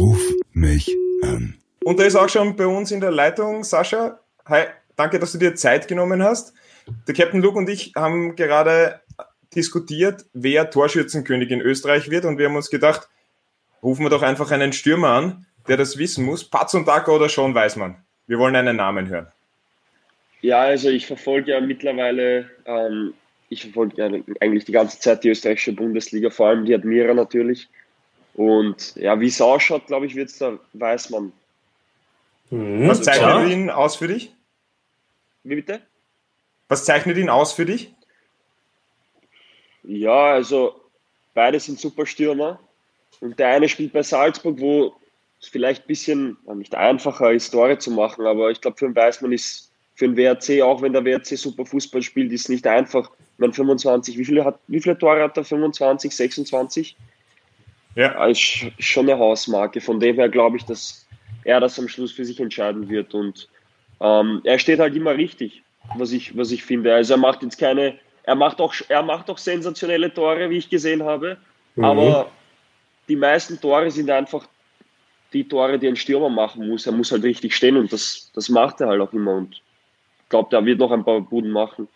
Ruf mich an. Und da ist auch schon bei uns in der Leitung Sascha. Hi, danke, dass du dir Zeit genommen hast. Der Captain Luke und ich haben gerade diskutiert, wer Torschützenkönig in Österreich wird und wir haben uns gedacht, rufen wir doch einfach einen Stürmer an, der das wissen muss. Patz und Dacker oder Sean Weismann. Wir wollen einen Namen hören. Ja, also ich verfolge ja mittlerweile, ähm, ich verfolge ja eigentlich die ganze Zeit die österreichische Bundesliga, vor allem die Admira natürlich. Und ja, wie es ausschaut, glaube ich, wird es da Weißmann. Mhm, Was zeichnet klar. ihn aus für dich? Wie bitte? Was zeichnet ihn aus für dich? Ja, also beide sind super Stürmer. Und der eine spielt bei Salzburg, wo es vielleicht ein bisschen nicht einfacher ist, Tore zu machen, aber ich glaube, für den Weißmann ist für den WRC, auch wenn der WRC super Fußball spielt, ist nicht einfach. Man 25, wie viele, hat, wie viele Tore hat er? 25, 26? Ja. Ist schon eine Hausmarke. Von dem her glaube ich, dass er das am Schluss für sich entscheiden wird. Und ähm, er steht halt immer richtig, was ich, was ich finde. Also er macht jetzt keine, er macht auch, er macht auch sensationelle Tore, wie ich gesehen habe. Mhm. Aber die meisten Tore sind einfach die Tore, die ein Stürmer machen muss. Er muss halt richtig stehen und das, das macht er halt auch immer. Und ich glaube, der wird noch ein paar Buden machen.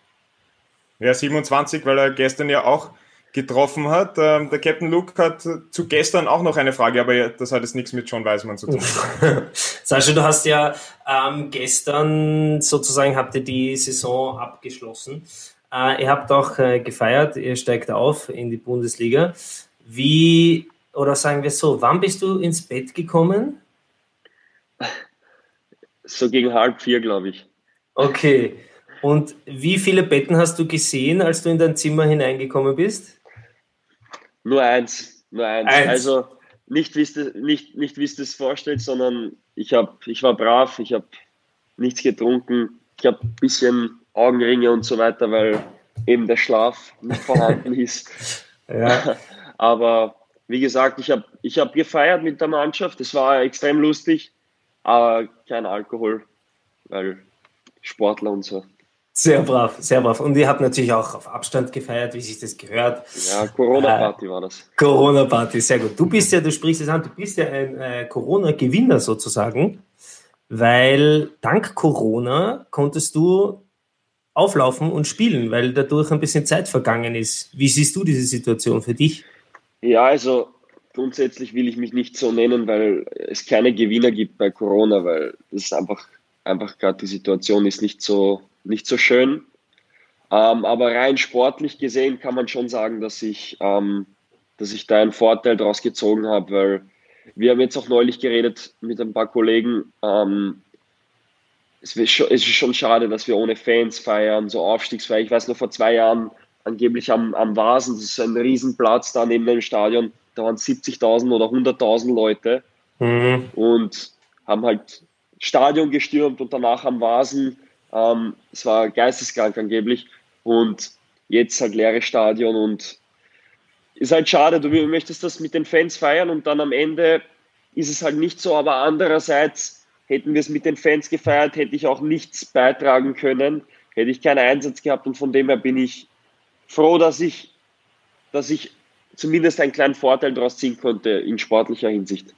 Ja, 27, weil er gestern ja auch getroffen hat. Ähm, der Captain Luke hat zu gestern auch noch eine Frage, aber das hat jetzt nichts mit John Weismann zu tun. Sascha, du hast ja ähm, gestern sozusagen habt ihr die Saison abgeschlossen. Äh, ihr habt auch äh, gefeiert, ihr steigt auf in die Bundesliga. Wie oder sagen wir so, wann bist du ins Bett gekommen? So gegen halb vier, glaube ich. Okay. Und wie viele Betten hast du gesehen, als du in dein Zimmer hineingekommen bist? Nur eins. Nur eins. eins. Also nicht, wie es nicht, nicht, wie es das vorstellt, sondern ich, hab, ich war brav, ich habe nichts getrunken, ich habe ein bisschen Augenringe und so weiter, weil eben der Schlaf nicht vorhanden ist. ja. Aber wie gesagt, ich habe ich hab gefeiert mit der Mannschaft. Es war extrem lustig, aber kein Alkohol, weil Sportler und so. Sehr brav, sehr brav. Und ihr habt natürlich auch auf Abstand gefeiert, wie sich das gehört. Ja, Corona-Party äh, war das. Corona-Party, sehr gut. Du bist ja, du sprichst es an, du bist ja ein äh, Corona-Gewinner sozusagen, weil dank Corona konntest du auflaufen und spielen, weil dadurch ein bisschen Zeit vergangen ist. Wie siehst du diese Situation für dich? Ja, also grundsätzlich will ich mich nicht so nennen, weil es keine Gewinner gibt bei Corona, weil das ist einfach, einfach gerade die Situation ist nicht so, nicht so schön. Ähm, aber rein sportlich gesehen kann man schon sagen, dass ich, ähm, dass ich da einen Vorteil daraus gezogen habe, weil wir haben jetzt auch neulich geredet mit ein paar Kollegen. Ähm, es, ist schon, es ist schon schade, dass wir ohne Fans feiern, so Aufstiegsfeier. Ich weiß noch, vor zwei Jahren angeblich am, am Vasen, das ist ein Riesenplatz da neben dem Stadion, da waren 70.000 oder 100.000 Leute mhm. und haben halt Stadion gestürmt und danach am Vasen. Ähm, es war geisteskrank angeblich und jetzt halt leeres Stadion und ist halt schade, du möchtest das mit den Fans feiern und dann am Ende ist es halt nicht so, aber andererseits hätten wir es mit den Fans gefeiert, hätte ich auch nichts beitragen können, hätte ich keinen Einsatz gehabt und von dem her bin ich froh, dass ich, dass ich zumindest einen kleinen Vorteil daraus ziehen konnte in sportlicher Hinsicht.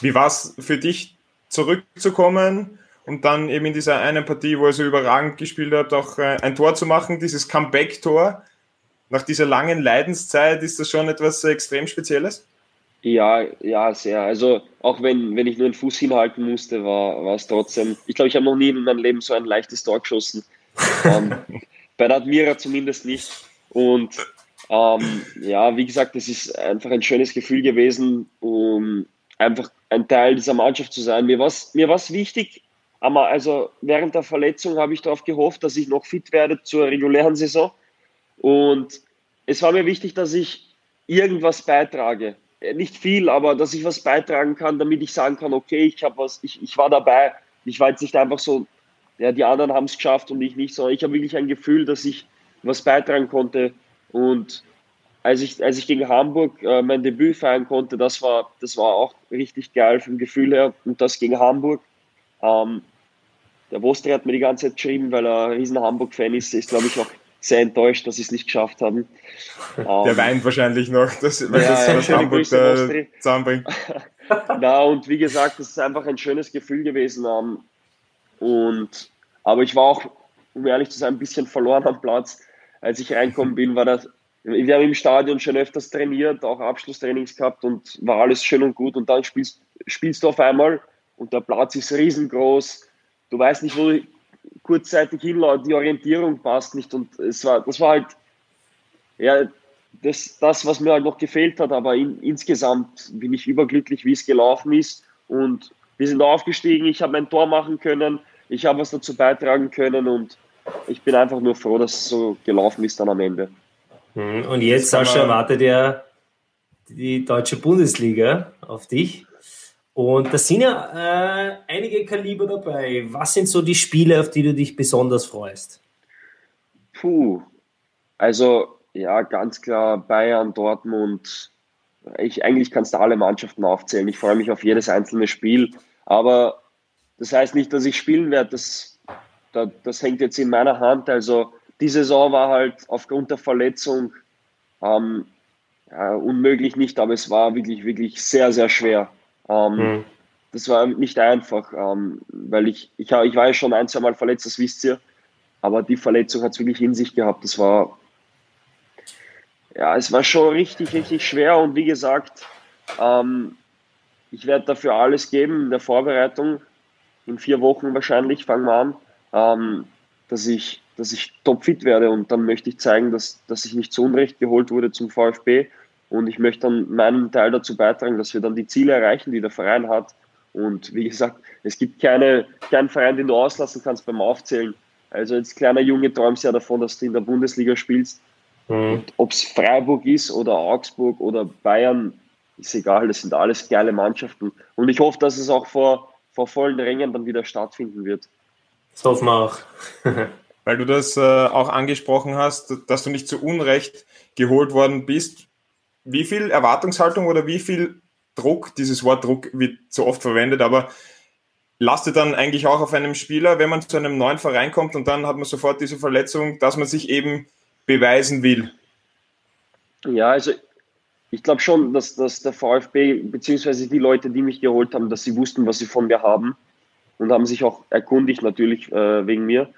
Wie war es für dich, zurückzukommen und dann eben in dieser einen Partie, wo er so überragend gespielt hat, auch äh, ein Tor zu machen, dieses Comeback-Tor? Nach dieser langen Leidenszeit ist das schon etwas extrem Spezielles? Ja, ja, sehr. Also auch wenn, wenn ich nur den Fuß hinhalten musste, war, war es trotzdem. Ich glaube, ich habe noch nie in meinem Leben so ein leichtes Tor geschossen. ähm, bei der Admira zumindest nicht. Und ähm, ja, wie gesagt, es ist einfach ein schönes Gefühl gewesen, um einfach ein Teil dieser Mannschaft zu sein. Mir war es mir war's wichtig, aber also während der Verletzung habe ich darauf gehofft, dass ich noch fit werde zur regulären Saison. Und es war mir wichtig, dass ich irgendwas beitrage. Äh, nicht viel, aber dass ich was beitragen kann, damit ich sagen kann, okay, ich habe was, ich, ich war dabei. Ich war jetzt nicht einfach so ja, die anderen haben es geschafft und ich nicht, sondern ich habe wirklich ein Gefühl, dass ich was beitragen konnte. Und als ich, als ich gegen Hamburg äh, mein Debüt feiern konnte, das war, das war auch richtig geil vom Gefühl her. Und das gegen Hamburg. Ähm, der Wostri hat mir die ganze Zeit geschrieben, weil er ein riesen Hamburg-Fan ist, ist, glaube ich, auch sehr enttäuscht, dass sie es nicht geschafft haben. Der ähm, weint wahrscheinlich noch, dass, weil ja, das, was Hamburg da zusammenbringt. Na, und wie gesagt, das ist einfach ein schönes Gefühl gewesen. Ähm, und, aber ich war auch, um ehrlich zu sein, ein bisschen verloren am Platz. Als ich reinkommen bin, war das, wir haben im Stadion schon öfters trainiert, auch Abschlusstrainings gehabt und war alles schön und gut. Und dann spielst, spielst du auf einmal und der Platz ist riesengroß. Du weißt nicht, wo du kurzzeitig hinläuft, die Orientierung passt nicht. Und es war, das war halt, ja, das, das, was mir halt noch gefehlt hat, aber in, insgesamt bin ich überglücklich, wie es gelaufen ist. Und wir sind aufgestiegen, ich habe ein Tor machen können, ich habe was dazu beitragen können und ich bin einfach nur froh, dass es so gelaufen ist dann am Ende. Mhm. Und jetzt, Sascha, wartet ja die deutsche Bundesliga auf dich. Und da sind ja äh, einige Kaliber dabei. Was sind so die Spiele, auf die du dich besonders freust? Puh, also ja, ganz klar Bayern, Dortmund. Ich, eigentlich kannst du alle Mannschaften aufzählen. Ich freue mich auf jedes einzelne Spiel. Aber das heißt nicht, dass ich spielen werde. Das, das, das hängt jetzt in meiner Hand. Also die Saison war halt aufgrund der Verletzung ähm, ja, unmöglich nicht, aber es war wirklich, wirklich sehr, sehr schwer. Ähm, mhm. Das war nicht einfach, ähm, weil ich, ich, ich war ja schon ein, zwei Mal verletzt, das wisst ihr. Aber die Verletzung hat es wirklich in sich gehabt. Das war, ja, es war schon richtig, richtig schwer. Und wie gesagt, ähm, ich werde dafür alles geben in der Vorbereitung. In vier Wochen wahrscheinlich fangen wir an, ähm, dass ich, dass ich topfit werde. Und dann möchte ich zeigen, dass, dass ich nicht zu Unrecht geholt wurde zum VfB und ich möchte dann meinen Teil dazu beitragen, dass wir dann die Ziele erreichen, die der Verein hat. Und wie gesagt, es gibt keine, keinen Verein, den du auslassen kannst beim Aufzählen. Also als kleiner Junge träumst du ja davon, dass du in der Bundesliga spielst. Mhm. Ob es Freiburg ist oder Augsburg oder Bayern, ist egal, das sind alles geile Mannschaften. Und ich hoffe, dass es auch vor, vor vollen Rängen dann wieder stattfinden wird. Das hoffen wir auch. Weil du das äh, auch angesprochen hast, dass du nicht zu Unrecht geholt worden bist wie viel Erwartungshaltung oder wie viel Druck, dieses Wort Druck wird so oft verwendet, aber lastet dann eigentlich auch auf einem Spieler, wenn man zu einem neuen Verein kommt und dann hat man sofort diese Verletzung, dass man sich eben beweisen will? Ja, also ich glaube schon, dass, dass der VfB beziehungsweise die Leute, die mich geholt haben, dass sie wussten, was sie von mir haben und haben sich auch erkundigt natürlich äh, wegen mir.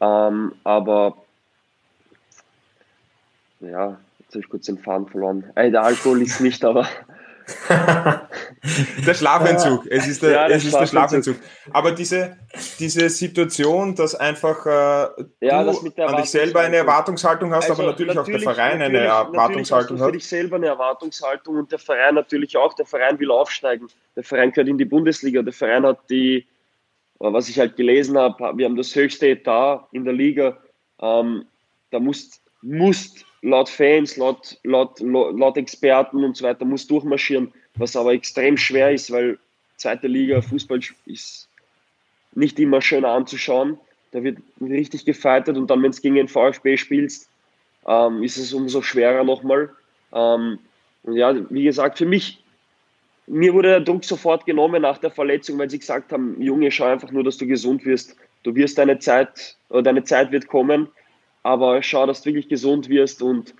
Ähm, aber ja, Jetzt habe ich kurz den Faden verloren. Ey, der Alkohol ist nicht, aber. der Schlafentzug. Es ist der, ja, es ist der Schlafentzug. Aber diese, diese Situation, dass einfach äh, ja, du das an dich selber eine Erwartungshaltung hast, also aber natürlich, natürlich, auch der Verein eine Erwartungshaltung hat. Für dich selber eine Erwartungshaltung und der Verein natürlich auch. Der Verein will aufsteigen. Der Verein gehört in die Bundesliga. Der Verein hat die, was ich halt gelesen habe, wir haben das höchste Etat in der Liga. Ähm, da musst, musst laut Fans, laut, laut, laut Experten und so weiter muss durchmarschieren, was aber extrem schwer ist, weil zweite Liga Fußball ist nicht immer schön anzuschauen. Da wird richtig gefeitet und dann, wenn es gegen den VfB spielst, ähm, ist es umso schwerer nochmal. Ähm, und ja, wie gesagt, für mich, mir wurde der Druck sofort genommen nach der Verletzung, weil sie gesagt haben, Junge, schau einfach nur, dass du gesund wirst. Du wirst deine Zeit, oder deine Zeit wird kommen aber schau, dass du wirklich gesund wirst und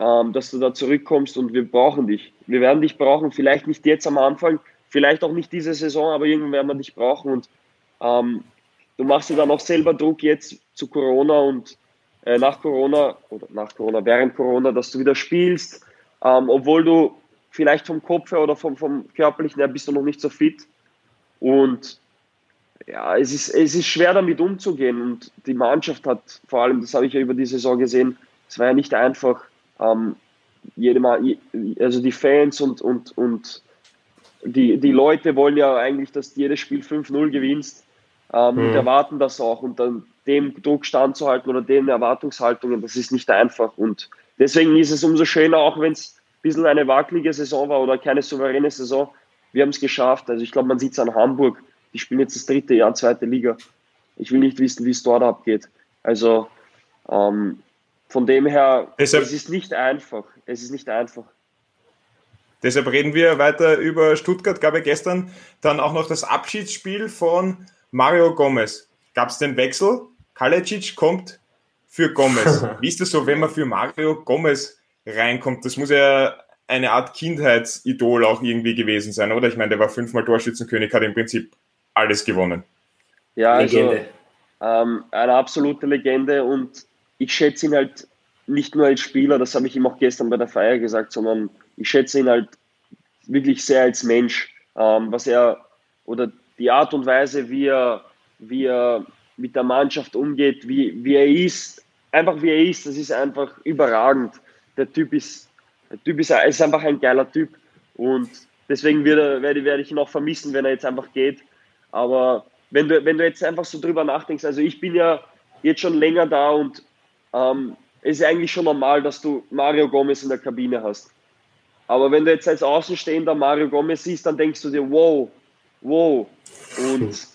ähm, dass du da zurückkommst und wir brauchen dich. Wir werden dich brauchen, vielleicht nicht jetzt am Anfang, vielleicht auch nicht diese Saison, aber irgendwann werden wir dich brauchen. Und ähm, du machst dir dann auch selber Druck jetzt zu Corona und äh, nach Corona oder nach Corona, während Corona, dass du wieder spielst, ähm, obwohl du vielleicht vom Kopf her oder vom, vom körperlichen her bist du noch nicht so fit. Und ja, es ist, es ist schwer damit umzugehen und die Mannschaft hat vor allem, das habe ich ja über die Saison gesehen, es war ja nicht einfach, ähm, jede Mal, also die Fans und, und, und die, die Leute wollen ja eigentlich, dass du jedes Spiel 5-0 gewinnst ähm, mhm. und erwarten das auch und dann dem Druck standzuhalten oder den Erwartungshaltungen, das ist nicht einfach und deswegen ist es umso schöner, auch wenn es ein bisschen eine wackelige Saison war oder keine souveräne Saison, wir haben es geschafft, also ich glaube, man sieht es an Hamburg, die spielen jetzt das dritte Jahr zweite Liga. Ich will nicht wissen, wie es dort abgeht. Also ähm, von dem her, deshalb, es ist nicht einfach. Es ist nicht einfach. Deshalb reden wir weiter über Stuttgart. Gab ja gestern dann auch noch das Abschiedsspiel von Mario Gomez. Gab es den Wechsel? Kalecic kommt für Gomez. Wie ist das so, wenn man für Mario Gomez reinkommt? Das muss ja eine Art Kindheitsidol auch irgendwie gewesen sein, oder? Ich meine, der war fünfmal Torschützenkönig, hat im Prinzip alles gewonnen. Ja, also ähm, eine absolute Legende und ich schätze ihn halt nicht nur als Spieler, das habe ich ihm auch gestern bei der Feier gesagt, sondern ich schätze ihn halt wirklich sehr als Mensch, ähm, was er oder die Art und Weise, wie er, wie er mit der Mannschaft umgeht, wie, wie er ist, einfach wie er ist, das ist einfach überragend. Der Typ ist, der Typ ist, ist einfach ein geiler Typ und deswegen werde, werde, werde ich ihn auch vermissen, wenn er jetzt einfach geht. Aber wenn du, wenn du jetzt einfach so drüber nachdenkst, also ich bin ja jetzt schon länger da und ähm, es ist eigentlich schon normal, dass du Mario Gomez in der Kabine hast. Aber wenn du jetzt als Außenstehender Mario Gomez siehst, dann denkst du dir, wow, wow. Und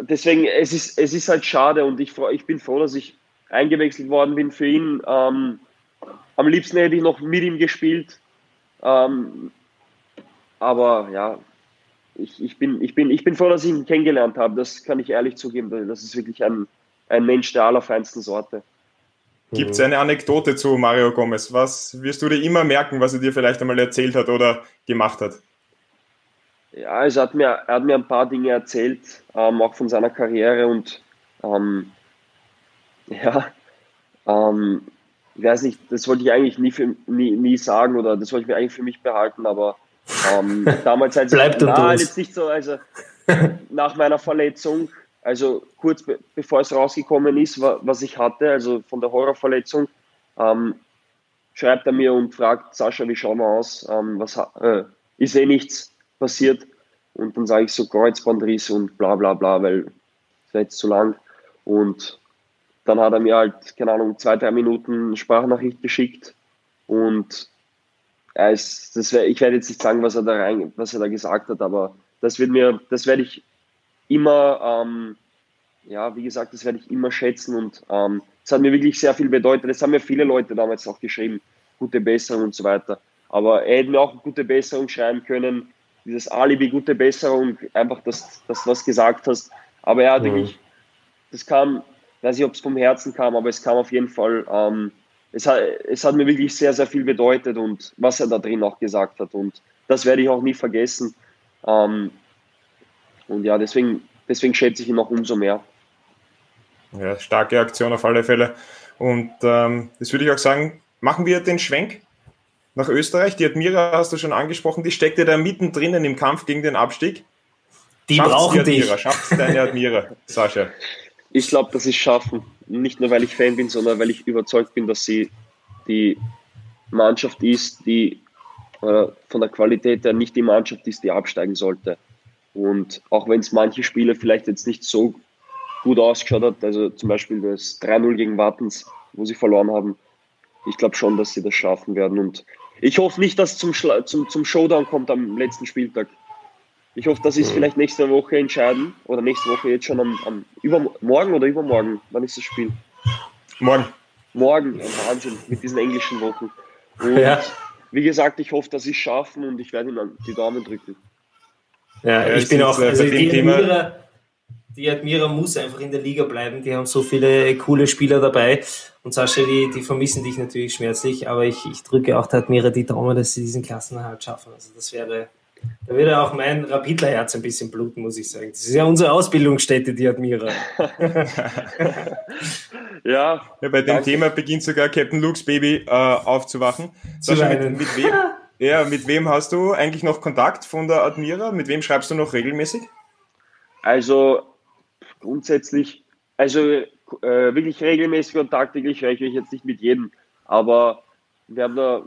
deswegen, es ist, es ist halt schade und ich, ich bin froh, dass ich eingewechselt worden bin für ihn. Ähm, am liebsten hätte ich noch mit ihm gespielt. Ähm, aber ja, ich, ich, bin, ich, bin, ich bin froh, dass ich ihn kennengelernt habe. Das kann ich ehrlich zugeben. Das ist wirklich ein, ein Mensch der allerfeinsten Sorte. Gibt es eine Anekdote zu Mario Gomez? Was wirst du dir immer merken, was er dir vielleicht einmal erzählt hat oder gemacht hat? Ja, also hat mir, er hat mir ein paar Dinge erzählt, ähm, auch von seiner Karriere und ähm, ja, ähm, ich weiß nicht, das wollte ich eigentlich nie, für, nie, nie sagen oder das wollte ich mir eigentlich für mich behalten, aber ähm, damals als Bleibt jetzt nicht so, also nach meiner Verletzung, also kurz be bevor es rausgekommen ist, was ich hatte, also von der Horrorverletzung, ähm, schreibt er mir und fragt, Sascha, wie schauen wir aus? Ähm, was, äh, ist eh nichts passiert. Und dann sage ich so Kreuzbandriss und bla bla bla, weil es jetzt zu lang. Und dann hat er mir halt, keine Ahnung, zwei, drei Minuten Sprachnachricht geschickt und er ist, das wär, ich werde jetzt nicht sagen, was er da rein, was er da gesagt hat, aber das wird mir, das werde ich immer, ähm, ja, wie gesagt, das werde ich immer schätzen und ähm, das hat mir wirklich sehr viel bedeutet. Das haben mir viele Leute damals auch geschrieben, gute Besserung und so weiter. Aber er hätte mir auch gute Besserung schreiben können, dieses Alibi, gute Besserung, einfach, dass, dass du was gesagt hast. Aber er hat mhm. wirklich, das kam, weiß nicht, ob es vom Herzen kam, aber es kam auf jeden Fall, ähm, es, hat, es hat mir wirklich sehr, sehr viel bedeutet und was er da drin auch gesagt hat. Und das werde ich auch nie vergessen. Ähm, und ja, deswegen, deswegen schätze ich ihn noch umso mehr. Ja, starke Aktion auf alle Fälle. Und ähm, das würde ich auch sagen, machen wir den Schwenk nach Österreich. Die Admira hast du schon angesprochen, die steckt ja da mittendrin im Kampf gegen den Abstieg. Die Schaff's brauchen die Admira, dich. Schafft deine Admira, Sascha? Ich glaube, dass sie es schaffen. Nicht nur, weil ich Fan bin, sondern weil ich überzeugt bin, dass sie die Mannschaft ist, die äh, von der Qualität her nicht die Mannschaft ist, die absteigen sollte. Und auch wenn es manche Spiele vielleicht jetzt nicht so gut ausgeschaut hat, also zum Beispiel das 3-0 gegen Wattens, wo sie verloren haben, ich glaube schon, dass sie das schaffen werden. Und ich hoffe nicht, dass es zum, zum, zum Showdown kommt am letzten Spieltag. Ich hoffe, dass sie es vielleicht nächste Woche entscheiden oder nächste Woche jetzt schon am, am übermorgen oder übermorgen. Wann ist das Spiel? Morgen. Morgen, Wahnsinn, mit diesen englischen Wochen. Und ja. wie gesagt, ich hoffe, dass sie es schaffen und ich werde ihnen die Daumen drücken. Ja, ja ich bin auch also die, Admira, die Admira muss einfach in der Liga bleiben. Die haben so viele coole Spieler dabei. Und Sascha, die, die vermissen dich natürlich schmerzlich, aber ich, ich drücke auch der Admira die Daumen, dass sie diesen Klassenerhalt schaffen. Also das wäre da würde auch mein Rapidlerherz ein bisschen bluten, muss ich sagen. Das ist ja unsere Ausbildungsstätte, die Admira. ja, ja. Bei dem danke. Thema beginnt sogar Captain Luke's Baby äh, aufzuwachen. Sascha, mit, mit, wem, ja, mit wem hast du eigentlich noch Kontakt von der Admira? Mit wem schreibst du noch regelmäßig? Also grundsätzlich, also äh, wirklich regelmäßig und tagtäglich spreche ich jetzt nicht mit jedem, aber wir haben da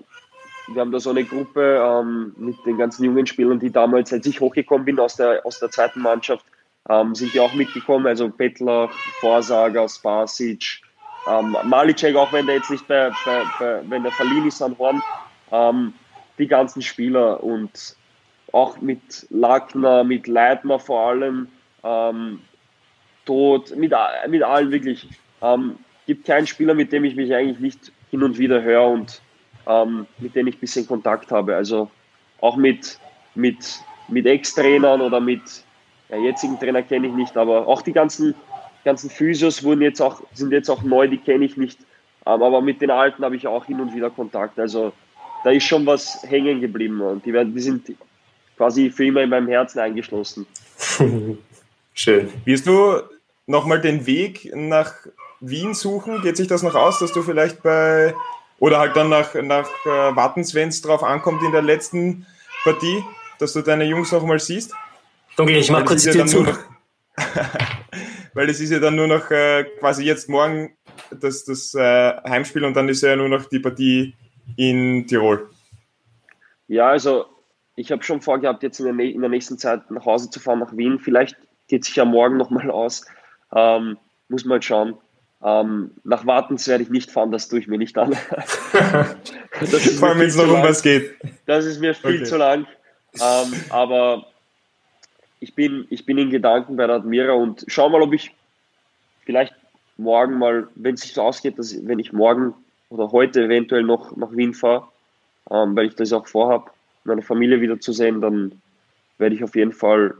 wir haben da so eine Gruppe ähm, mit den ganzen jungen Spielern, die damals, als ich hochgekommen bin aus der, aus der zweiten Mannschaft, ähm, sind die auch mitgekommen. Also Bettler, Vorsager, Spasic, ähm, Malicek, auch wenn der jetzt nicht bei, bei, bei wenn der verliehen ist an Horn, ähm, die ganzen Spieler und auch mit Lackner, mit Leitner vor allem, ähm, Tod, mit, mit allen wirklich. Ähm, gibt keinen Spieler, mit dem ich mich eigentlich nicht hin und wieder höre und ähm, mit denen ich ein bisschen Kontakt habe. Also auch mit, mit, mit Ex-Trainern oder mit ja, jetzigen Trainer kenne ich nicht, aber auch die ganzen, ganzen Physios wurden jetzt auch, sind jetzt auch neu, die kenne ich nicht. Ähm, aber mit den alten habe ich auch hin und wieder Kontakt. Also da ist schon was hängen geblieben und die, werden, die sind quasi für immer in meinem Herzen eingeschlossen. Schön. Wirst du nochmal den Weg nach Wien suchen? Geht sich das noch aus, dass du vielleicht bei oder halt dann nach, nach äh, Wattens, wenn es drauf ankommt in der letzten Partie, dass du deine Jungs noch mal siehst? Dunkel, ich mach kurz die Tür zu. Noch, weil es ist ja dann nur noch äh, quasi jetzt morgen das, das äh, Heimspiel und dann ist ja nur noch die Partie in Tirol. Ja, also ich habe schon vorgehabt, jetzt in der, in der, nächsten Zeit nach Hause zu fahren, nach Wien. Vielleicht geht sich ja morgen nochmal aus. Ähm, muss mal schauen. Ähm, nach Wartens werde ich nicht fahren, das tue ich mir nicht an. Vor allem, wenn es noch um was geht. Das ist mir viel okay. zu lang. Ähm, aber ich bin, ich bin in Gedanken bei der Admira und schau mal, ob ich vielleicht morgen mal, wenn es sich so ausgeht, dass wenn ich morgen oder heute eventuell noch nach Wien fahre, ähm, weil ich das auch vorhabe, meine Familie wiederzusehen, dann werde ich auf jeden Fall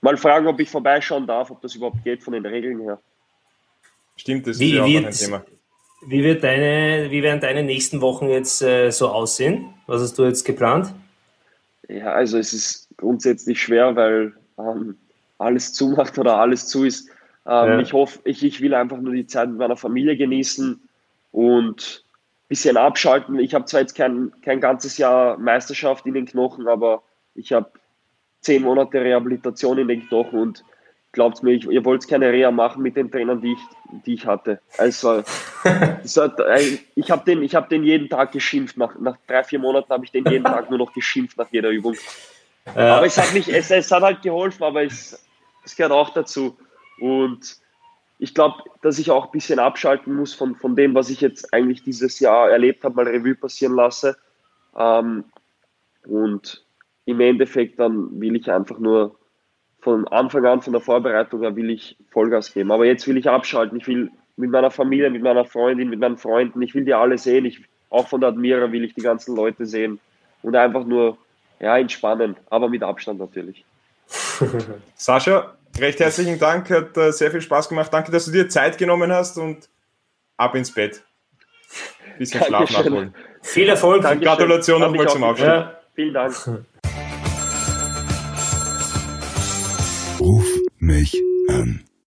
mal fragen, ob ich vorbeischauen darf, ob das überhaupt geht von den Regeln her. Stimmt, das wie ist ja auch ein Thema. Wie, wird deine, wie werden deine nächsten Wochen jetzt äh, so aussehen? Was hast du jetzt geplant? Ja, also es ist grundsätzlich schwer, weil ähm, alles zumacht oder alles zu ist. Ähm, ja. Ich hoffe, ich, ich will einfach nur die Zeit mit meiner Familie genießen und ein bisschen abschalten. Ich habe zwar jetzt kein, kein ganzes Jahr Meisterschaft in den Knochen, aber ich habe zehn Monate Rehabilitation in den Knochen und glaubt mir, ich, ihr wollt keine Reha machen mit den Trainern, die ich, die ich hatte. Also, hat, ich habe den, hab den jeden Tag geschimpft. Nach, nach drei, vier Monaten habe ich den jeden Tag nur noch geschimpft nach jeder Übung. Ja. Aber es hat, nicht, es, es hat halt geholfen, aber es, es gehört auch dazu. Und ich glaube, dass ich auch ein bisschen abschalten muss von, von dem, was ich jetzt eigentlich dieses Jahr erlebt habe, mal Revue passieren lasse. Ähm, und im Endeffekt dann will ich einfach nur von Anfang an, von der Vorbereitung her, will ich Vollgas geben. Aber jetzt will ich abschalten. Ich will mit meiner Familie, mit meiner Freundin, mit meinen Freunden, ich will die alle sehen. Ich, auch von der Admira will ich die ganzen Leute sehen und einfach nur ja, entspannen, aber mit Abstand natürlich. Sascha, recht herzlichen Dank, hat äh, sehr viel Spaß gemacht. Danke, dass du dir Zeit genommen hast und ab ins Bett. Bisschen Schlaf nachholen. Viel Erfolg. Dankeschön. Gratulation nochmal zum Abschluss. Ja. Vielen Dank. mich an.